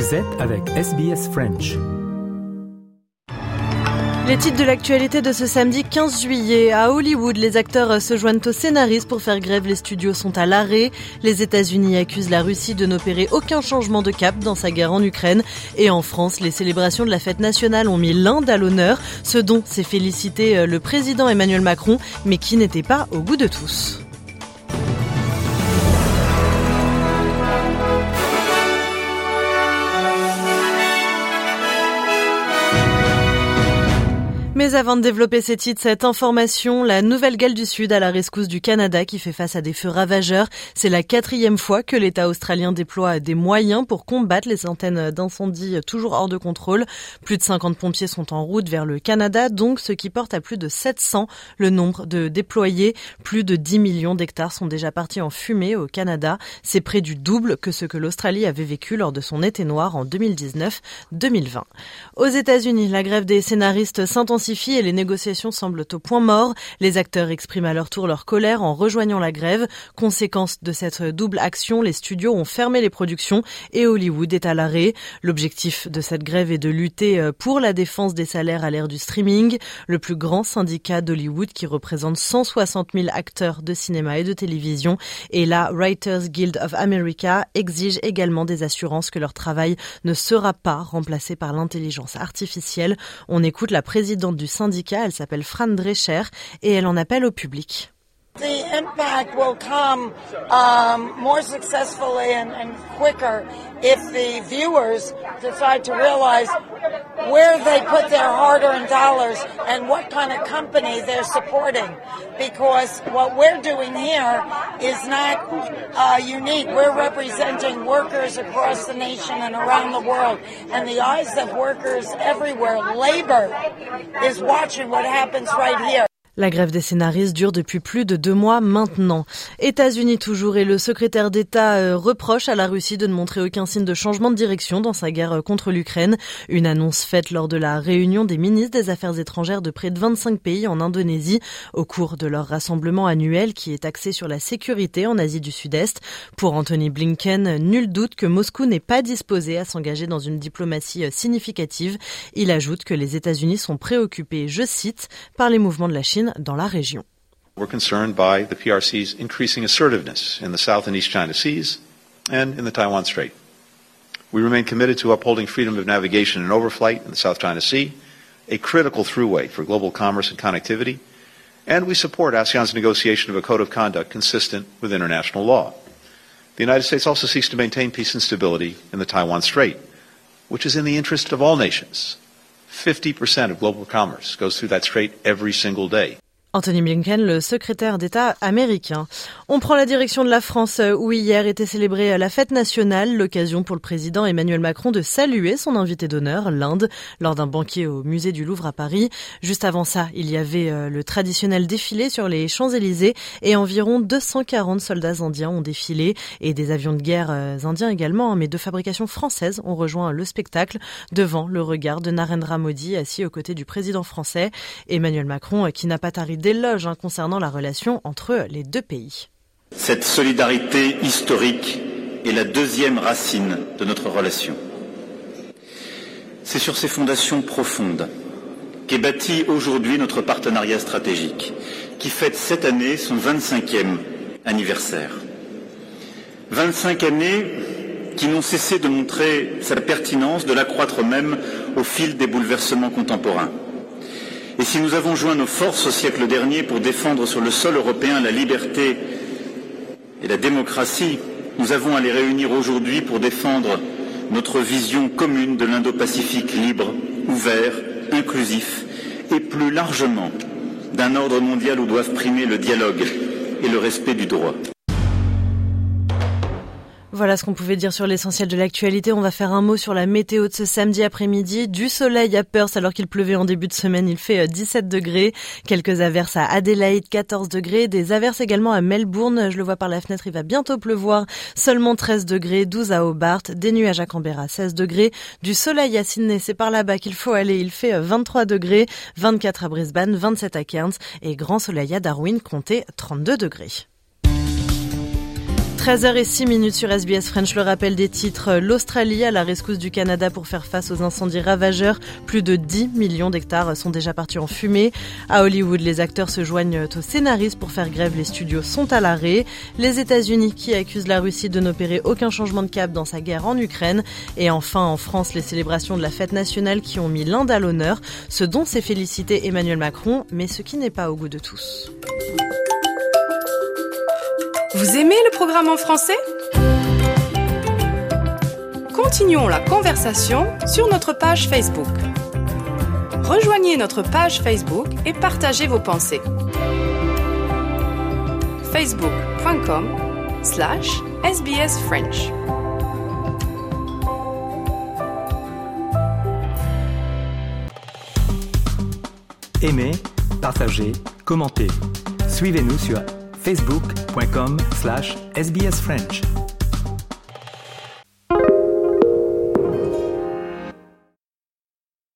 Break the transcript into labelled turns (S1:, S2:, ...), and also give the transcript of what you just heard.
S1: Vous avec SBS French.
S2: Les titres de l'actualité de ce samedi 15 juillet. À Hollywood, les acteurs se joignent aux scénaristes pour faire grève. Les studios sont à l'arrêt. Les États-Unis accusent la Russie de n'opérer aucun changement de cap dans sa guerre en Ukraine. Et en France, les célébrations de la fête nationale ont mis l'Inde à l'honneur, ce dont s'est félicité le président Emmanuel Macron, mais qui n'était pas au goût de tous. Mais avant de développer ces titres, cette information, la Nouvelle-Galles du Sud à la rescousse du Canada qui fait face à des feux ravageurs. C'est la quatrième fois que l'État australien déploie des moyens pour combattre les centaines d'incendies toujours hors de contrôle. Plus de 50 pompiers sont en route vers le Canada, donc ce qui porte à plus de 700 le nombre de déployés. Plus de 10 millions d'hectares sont déjà partis en fumée au Canada. C'est près du double que ce que l'Australie avait vécu lors de son été noir en 2019-2020. Aux États-Unis, la grève des scénaristes s'intensifie et les négociations semblent au point mort. Les acteurs expriment à leur tour leur colère en rejoignant la grève. Conséquence de cette double action, les studios ont fermé les productions et Hollywood est à l'arrêt. L'objectif de cette grève est de lutter euh, pour la défense des salaires à l'ère du streaming. Le plus grand syndicat d'Hollywood qui représente 160 000 acteurs de cinéma et de télévision et la Writers Guild of America exige également des assurances que leur travail ne sera pas remplacé par l'intelligence artificielle. On écoute la présidente du syndicat, elle s'appelle Fran Drescher et elle en appelle au public.
S3: The impact will come um, more successfully and, and quicker if the viewers decide to realize where they put their hard-earned dollars and what kind of company they're supporting. Because what we're doing here is not uh, unique. We're representing workers across the nation and around the world. And the eyes of workers everywhere, labor, is watching what happens right here.
S2: La grève des scénaristes dure depuis plus de deux mois maintenant. États-Unis toujours et le secrétaire d'État euh, reproche à la Russie de ne montrer aucun signe de changement de direction dans sa guerre euh, contre l'Ukraine. Une annonce faite lors de la réunion des ministres des Affaires étrangères de près de 25 pays en Indonésie au cours de leur rassemblement annuel qui est axé sur la sécurité en Asie du Sud-Est. Pour Anthony Blinken, nul doute que Moscou n'est pas disposé à s'engager dans une diplomatie euh, significative. Il ajoute que les États-Unis sont préoccupés, je cite, par les mouvements de la Chine dans la région.
S4: We're concerned by the PRC's increasing assertiveness in the South and East China Seas and in the Taiwan Strait. We remain committed to upholding freedom of navigation and overflight in the South China Sea, a critical throughway for global commerce and connectivity, and we support ASEAN's negotiation of a code of conduct consistent with international law. The United States also seeks to maintain peace and stability in the Taiwan Strait, which is in the interest of all nations. 50% of global commerce goes through that strait every single day.
S2: Anthony Blinken, le secrétaire d'État américain. On prend la direction de la France où hier était célébrée la fête nationale, l'occasion pour le président Emmanuel Macron de saluer son invité d'honneur, l'Inde, lors d'un banquet au musée du Louvre à Paris. Juste avant ça, il y avait euh, le traditionnel défilé sur les Champs-Élysées et environ 240 soldats indiens ont défilé et des avions de guerre euh, indiens également, hein, mais de fabrication française ont rejoint le spectacle devant le regard de Narendra Modi assis aux côtés du président français. Emmanuel Macron euh, qui n'a pas taré d'éloges hein, concernant la relation entre les deux pays.
S5: Cette solidarité historique est la deuxième racine de notre relation. C'est sur ces fondations profondes qu'est bâti aujourd'hui notre partenariat stratégique, qui fête cette année son 25e anniversaire. 25 années qui n'ont cessé de montrer sa pertinence, de l'accroître même au fil des bouleversements contemporains. Et si nous avons joint nos forces au siècle dernier pour défendre sur le sol européen la liberté et la démocratie, nous avons à les réunir aujourd'hui pour défendre notre vision commune de l'Indo-Pacifique libre, ouvert, inclusif et plus largement d'un ordre mondial où doivent primer le dialogue et le respect du droit.
S2: Voilà ce qu'on pouvait dire sur l'essentiel de l'actualité. On va faire un mot sur la météo de ce samedi après-midi. Du soleil à Perth alors qu'il pleuvait en début de semaine. Il fait 17 euh, degrés. Quelques averses à Adelaide, 14 degrés. Des averses également à Melbourne. Je le vois par la fenêtre, il va bientôt pleuvoir. Seulement 13 degrés. 12 à Hobart. Des nuages à Canberra, 16 degrés. Du soleil à Sydney, c'est par là-bas qu'il faut aller. Il fait 23 euh, degrés. 24 à Brisbane, 27 à Cairns. Et grand soleil à Darwin, comptez 32 degrés. 13h06 minutes sur SBS French, le rappel des titres. L'Australie à la rescousse du Canada pour faire face aux incendies ravageurs. Plus de 10 millions d'hectares sont déjà partis en fumée. À Hollywood, les acteurs se joignent aux scénaristes pour faire grève. Les studios sont à l'arrêt. Les États-Unis qui accusent la Russie de n'opérer aucun changement de cap dans sa guerre en Ukraine. Et enfin, en France, les célébrations de la fête nationale qui ont mis l'Inde à l'honneur. Ce dont s'est félicité Emmanuel Macron, mais ce qui n'est pas au goût de tous.
S6: Vous aimez le programme en français? Continuons la conversation sur notre page Facebook. Rejoignez notre page Facebook et partagez vos pensées. facebook.com slash sbsfrench
S1: Aimez, partagez, commentez. Suivez-nous sur facebook.com slash sbsfrench.